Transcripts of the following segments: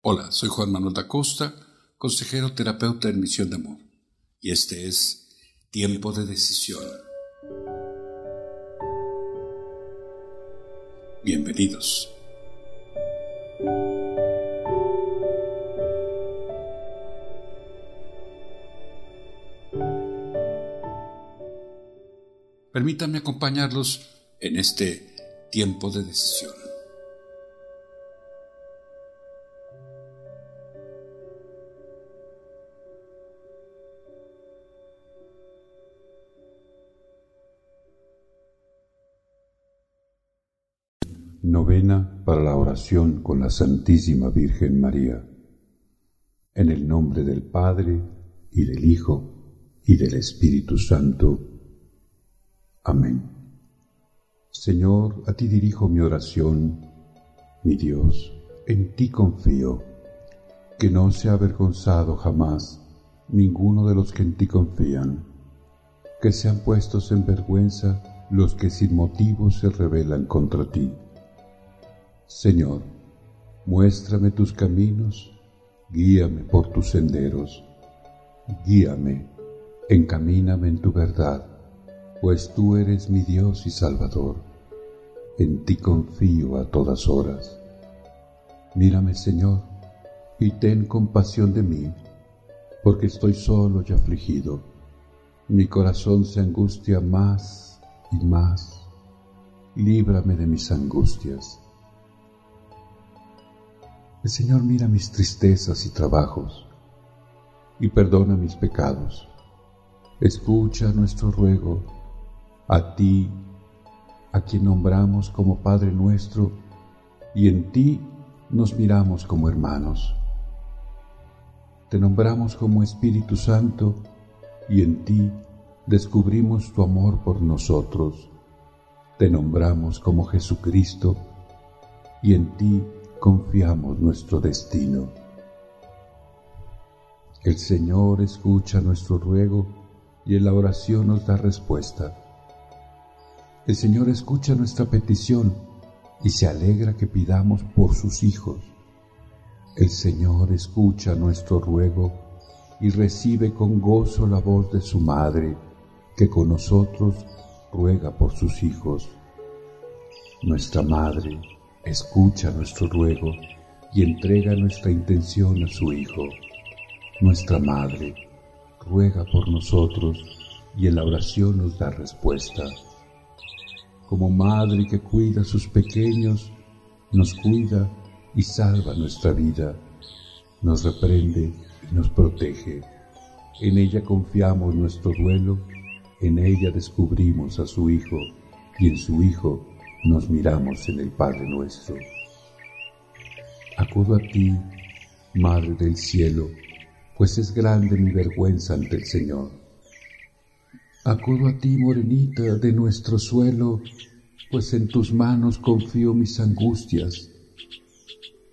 Hola, soy Juan Manuel da Costa, consejero terapeuta en Misión de Amor, y este es Tiempo de Decisión. Bienvenidos. Permítanme acompañarlos en este tiempo de decisión. Novena para la oración con la Santísima Virgen María. En el nombre del Padre, y del Hijo, y del Espíritu Santo. Amén. Señor, a ti dirijo mi oración, mi Dios, en ti confío, que no se ha avergonzado jamás ninguno de los que en ti confían, que sean puestos en vergüenza los que sin motivo se rebelan contra ti Señor, muéstrame tus caminos, guíame por tus senderos, guíame, encamíname en tu verdad, pues tú eres mi Dios y Salvador. En ti confío a todas horas. Mírame, Señor, y ten compasión de mí, porque estoy solo y afligido. Mi corazón se angustia más y más. Líbrame de mis angustias el Señor mira mis tristezas y trabajos y perdona mis pecados. Escucha nuestro ruego a ti, a quien nombramos como Padre nuestro, y en ti nos miramos como hermanos. Te nombramos como Espíritu Santo y en ti descubrimos tu amor por nosotros. Te nombramos como Jesucristo y en ti confiamos nuestro destino. El Señor escucha nuestro ruego y en la oración nos da respuesta. El Señor escucha nuestra petición y se alegra que pidamos por sus hijos. El Señor escucha nuestro ruego y recibe con gozo la voz de su Madre, que con nosotros ruega por sus hijos. Nuestra Madre, escucha nuestro ruego y entrega nuestra intención a su Hijo. Nuestra Madre ruega por nosotros y en la oración nos da respuesta. Como madre que cuida a sus pequeños, nos cuida y salva nuestra vida, nos reprende y nos protege. En ella confiamos nuestro duelo, en ella descubrimos a su Hijo y en su Hijo nos miramos en el Padre nuestro. Acudo a ti, Madre del cielo, pues es grande mi vergüenza ante el Señor. Acudo a ti, morenita de nuestro suelo, pues en tus manos confío mis angustias.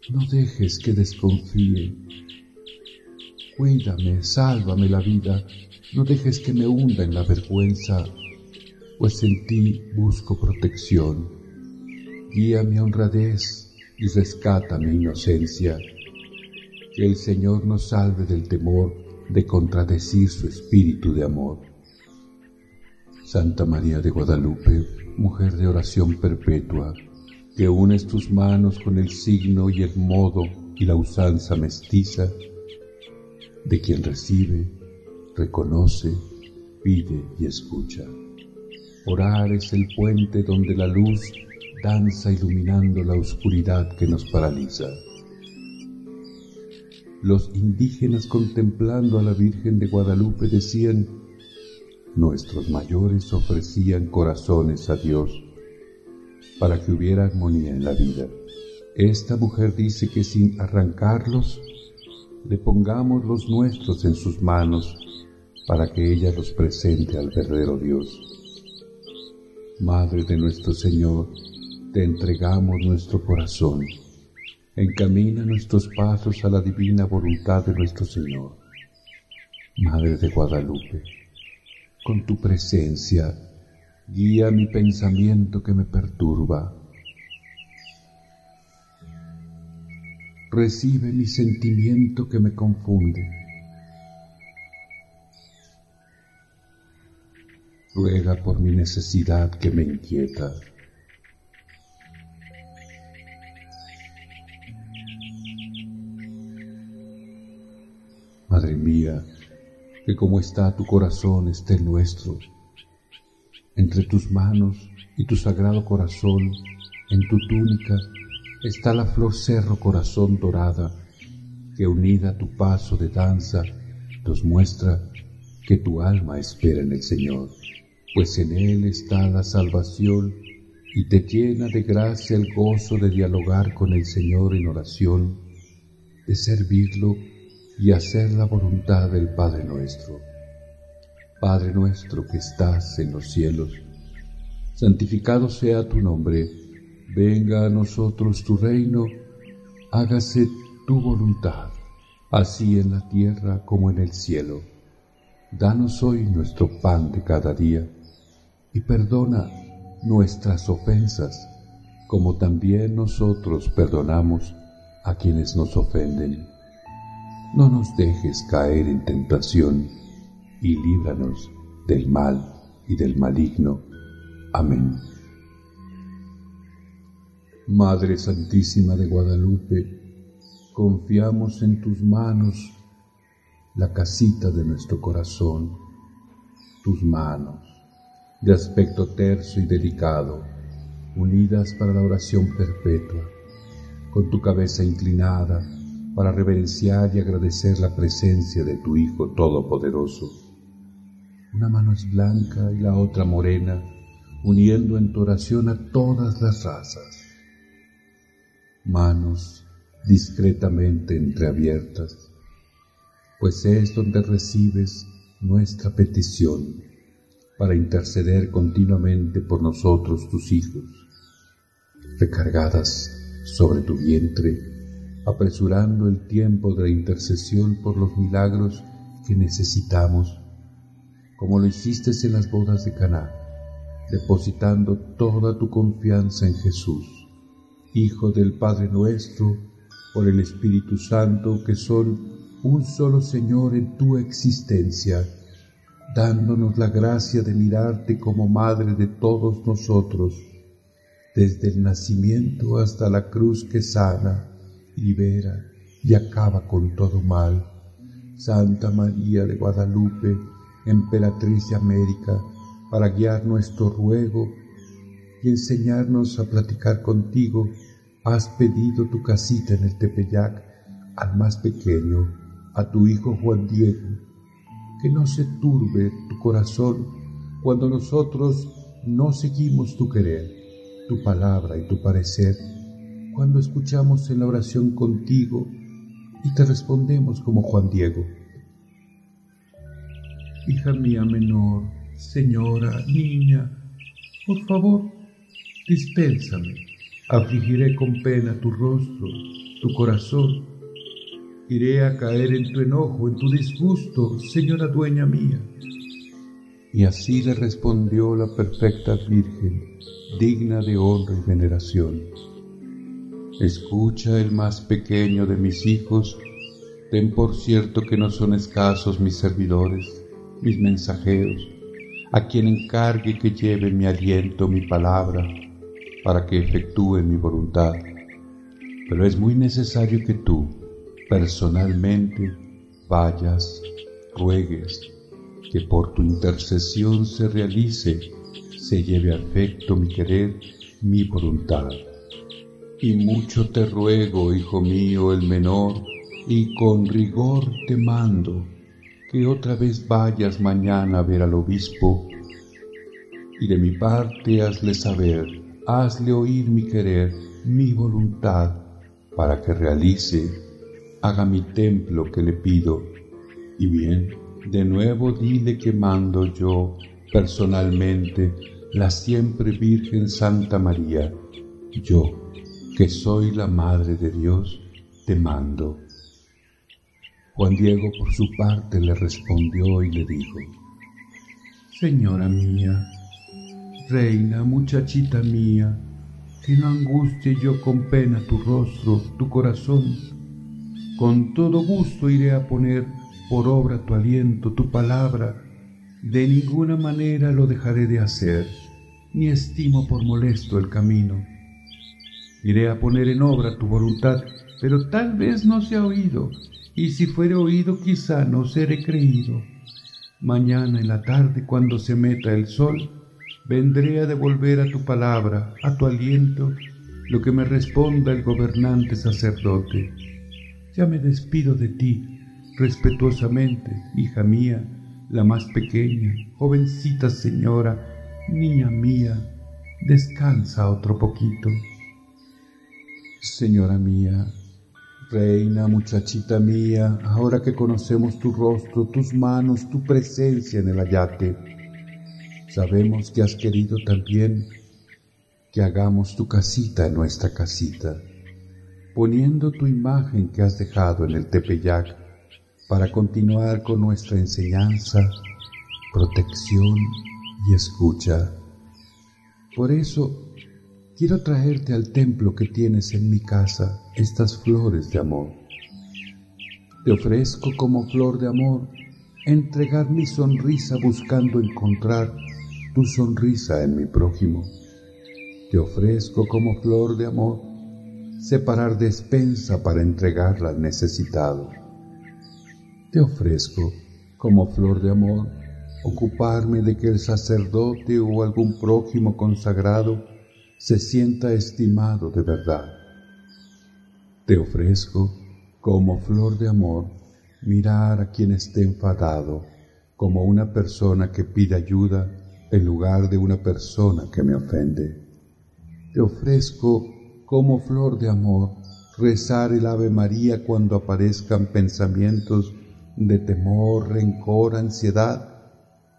No dejes que desconfíe. Cuídame, sálvame la vida, no dejes que me hunda en la vergüenza, pues en ti busco protección guía mi honradez y rescata mi inocencia. Que el Señor nos salve del temor de contradecir su espíritu de amor. Santa María de Guadalupe, mujer de oración perpetua, que unes tus manos con el signo y el modo y la usanza mestiza de quien recibe, reconoce, pide y escucha. Orar es el puente donde la luz danza iluminando la oscuridad que nos paraliza. Los indígenas contemplando a la Virgen de Guadalupe decían, nuestros mayores ofrecían corazones a Dios para que hubiera armonía en la vida. Esta mujer dice que sin arrancarlos, le pongamos los nuestros en sus manos para que ella los presente al verdadero Dios. Madre de nuestro Señor, te entregamos nuestro corazón. Encamina nuestros pasos a la divina voluntad de nuestro Señor. Madre de Guadalupe, con tu presencia, guía mi pensamiento que me perturba. recibe mi sentimiento que me confunde. Ruega por mi necesidad que me inquieta. Madre mía, que como está tu corazón esté el nuestro. Entre tus manos y tu sagrado corazón, en tu túnica, está la flor cerro corazón dorada, que unida a tu paso de danza nos muestra que tu alma espera en el Señor, pues en Él está la salvación y te llena de gracia el gozo de dialogar con el Señor en oración, de servirlo y hacer la voluntad del Padre nuestro. Padre nuestro que estás en los cielos, santificado sea tu nombre, venga a nosotros tu reino, hágase tu voluntad, así en la tierra como en el cielo. Danos hoy nuestro pan de cada día y perdona nuestras ofensas, como también nosotros perdonamos a quienes nos ofenden no nos dejes caer en tentación y líbranos del mal y del maligno. Amén. Madre Santísima de Guadalupe, confiamos en tus manos la casita de nuestro corazón, tus manos, de aspecto terso y delicado, unidas para la oración perpetua, con tu cabeza inclinada, para reverenciar y agradecer la presencia de tu Hijo Todopoderoso. Una mano es blanca y la otra morena, uniendo en tu oración a todas las razas. Manos discretamente entreabiertas, pues es donde recibes nuestra petición para interceder continuamente por nosotros tus hijos, recargadas sobre tu vientre apresurando el tiempo de la intercesión por los milagros que necesitamos, como lo hiciste en las bodas de Caná, depositando toda tu confianza en Jesús, Hijo del Padre nuestro, por el Espíritu Santo, que son un solo Señor en tu existencia, dándonos la gracia de mirarte como Madre de todos nosotros, desde el nacimiento hasta la cruz que sana libera y acaba con todo mal. Santa María de Guadalupe, emperatriz de América, para guiar nuestro ruego y enseñarnos a platicar contigo, has pedido tu casita en el Tepeyac al más pequeño, a tu hijo Juan Diego, que no se turbe tu corazón cuando nosotros no seguimos tu querer, tu palabra y tu parecer cuando escuchamos en la oración contigo y te respondemos como Juan Diego. Hija mía menor, señora, niña, por favor, dispénsame. Afligiré con pena tu rostro, tu corazón. Iré a caer en tu enojo, en tu disgusto, señora dueña mía. Y así le respondió la perfecta Virgen, digna de honra y veneración. Escucha el más pequeño de mis hijos, ten por cierto que no son escasos mis servidores, mis mensajeros, a quien encargue que lleve mi aliento, mi palabra, para que efectúe mi voluntad. Pero es muy necesario que tú, personalmente, vayas, ruegues, que por tu intercesión se realice, se lleve a efecto mi querer, mi voluntad. Y mucho te ruego, hijo mío el menor, y con rigor te mando, que otra vez vayas mañana a ver al obispo, y de mi parte hazle saber, hazle oír mi querer, mi voluntad, para que realice, haga mi templo que le pido, y bien, de nuevo dile que mando yo personalmente la siempre Virgen Santa María, yo que soy la Madre de Dios, te mando. Juan Diego por su parte le respondió y le dijo, Señora mía, reina, muchachita mía, que no angustie yo con pena tu rostro, tu corazón, con todo gusto iré a poner por obra tu aliento, tu palabra. De ninguna manera lo dejaré de hacer, ni estimo por molesto el camino. Iré a poner en obra tu voluntad, pero tal vez no sea oído, y si fuere oído quizá no seré creído. Mañana en la tarde, cuando se meta el sol, vendré a devolver a tu palabra, a tu aliento, lo que me responda el gobernante sacerdote. Ya me despido de ti, respetuosamente, hija mía, la más pequeña, jovencita señora, niña mía, descansa otro poquito. Señora mía, reina, muchachita mía, ahora que conocemos tu rostro, tus manos, tu presencia en el ayate, sabemos que has querido también que hagamos tu casita en nuestra casita, poniendo tu imagen que has dejado en el Tepeyac para continuar con nuestra enseñanza, protección y escucha. Por eso quiero traerte al templo que tienes en mi casa estas flores de amor. Te ofrezco como flor de amor entregar mi sonrisa buscando encontrar tu sonrisa en mi prójimo te ofrezco como flor de amor, separar despensa para entregarla al necesitado. Te ofrezco como flor de amor, ocuparme de que el sacerdote o algún prójimo consagrado se sienta estimado de verdad. Te ofrezco como flor de amor mirar a quien esté enfadado como una persona que pide ayuda en lugar de una persona que me ofende te ofrezco como flor de amor rezar el Ave María cuando aparezcan pensamientos de temor, rencor, ansiedad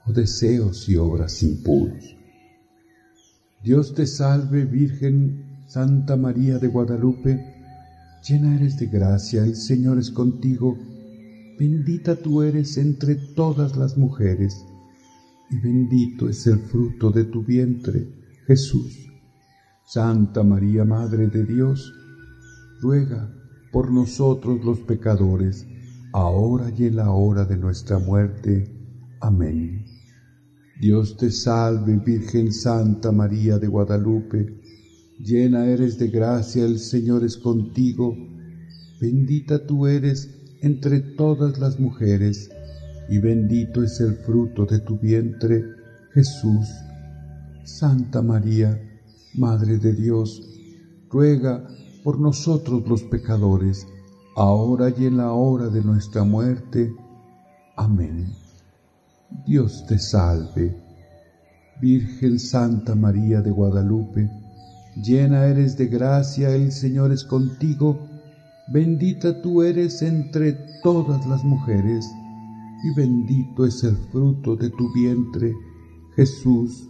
o deseos y obras impuros. Dios te salve, Virgen Santa María de Guadalupe, llena eres de gracia, el Señor es contigo, bendita tú eres entre todas las mujeres, y bendito es el fruto de tu vientre, Jesús. Santa María, Madre de Dios, ruega por nosotros los pecadores, ahora y en la hora de nuestra muerte. Amén. Dios te salve, Virgen Santa María de Guadalupe, llena eres de gracia, el Señor es contigo, bendita tú eres entre todas las mujeres, y bendito es el fruto de tu vientre, Jesús. Santa María, Madre de Dios, ruega por nosotros los pecadores, ahora y en la hora de nuestra muerte. Amén. Dios te salve, Virgen Santa María de Guadalupe, llena eres de gracia, el Señor es contigo, bendita tú eres entre todas las mujeres, y bendito es el fruto de tu vientre, Jesús.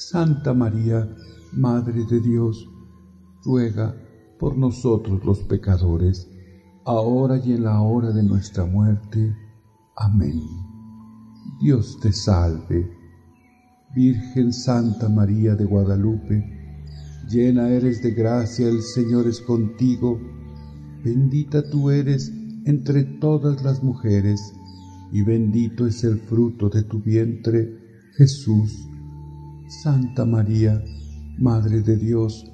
Santa María, Madre de Dios, ruega por nosotros los pecadores, ahora y en la hora de nuestra muerte. Amén. Dios te salve, Virgen Santa María de Guadalupe, llena eres de gracia, el Señor es contigo, bendita tú eres entre todas las mujeres, y bendito es el fruto de tu vientre, Jesús. Santa María, Madre de Dios,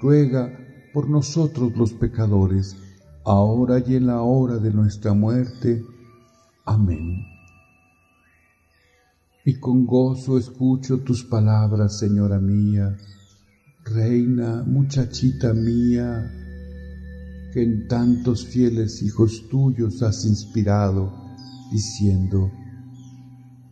ruega por nosotros los pecadores, ahora y en la hora de nuestra muerte. Amén. Y con gozo escucho tus palabras, Señora mía, Reina, muchachita mía, que en tantos fieles hijos tuyos has inspirado, diciendo,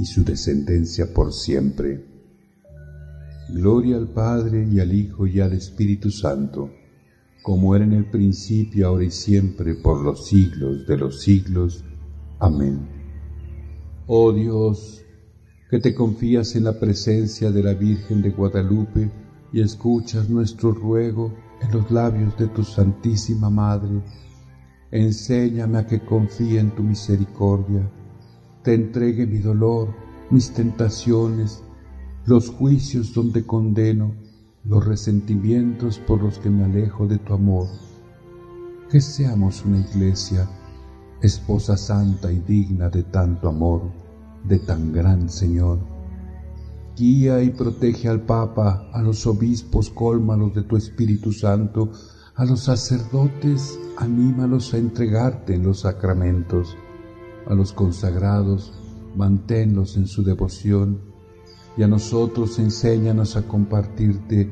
y su descendencia por siempre. Gloria al Padre y al Hijo y al Espíritu Santo, como era en el principio, ahora y siempre, por los siglos de los siglos. Amén. Oh Dios, que te confías en la presencia de la Virgen de Guadalupe y escuchas nuestro ruego en los labios de tu Santísima Madre, enséñame a que confíe en tu misericordia te entregue mi dolor, mis tentaciones, los juicios donde condeno, los resentimientos por los que me alejo de tu amor. Que seamos una iglesia, esposa santa y digna de tanto amor, de tan gran Señor. Guía y protege al Papa, a los obispos, cólmalos de tu Espíritu Santo, a los sacerdotes, anímalos a entregarte en los sacramentos a los consagrados, manténlos en su devoción y a nosotros enséñanos a compartirte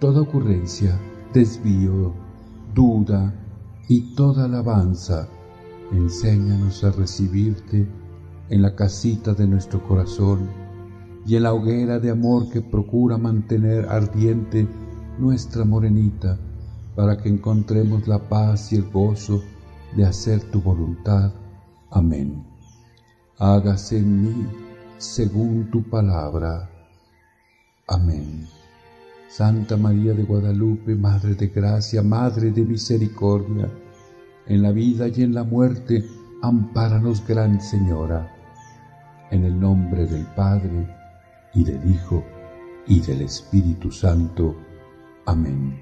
toda ocurrencia, desvío, duda y toda alabanza. Enséñanos a recibirte en la casita de nuestro corazón y en la hoguera de amor que procura mantener ardiente nuestra morenita para que encontremos la paz y el gozo de hacer tu voluntad Amén. Hágase en mí según tu palabra. Amén. Santa María de Guadalupe, Madre de Gracia, Madre de Misericordia, en la vida y en la muerte, ampáranos, Gran Señora, en el nombre del Padre, y del Hijo, y del Espíritu Santo. Amén.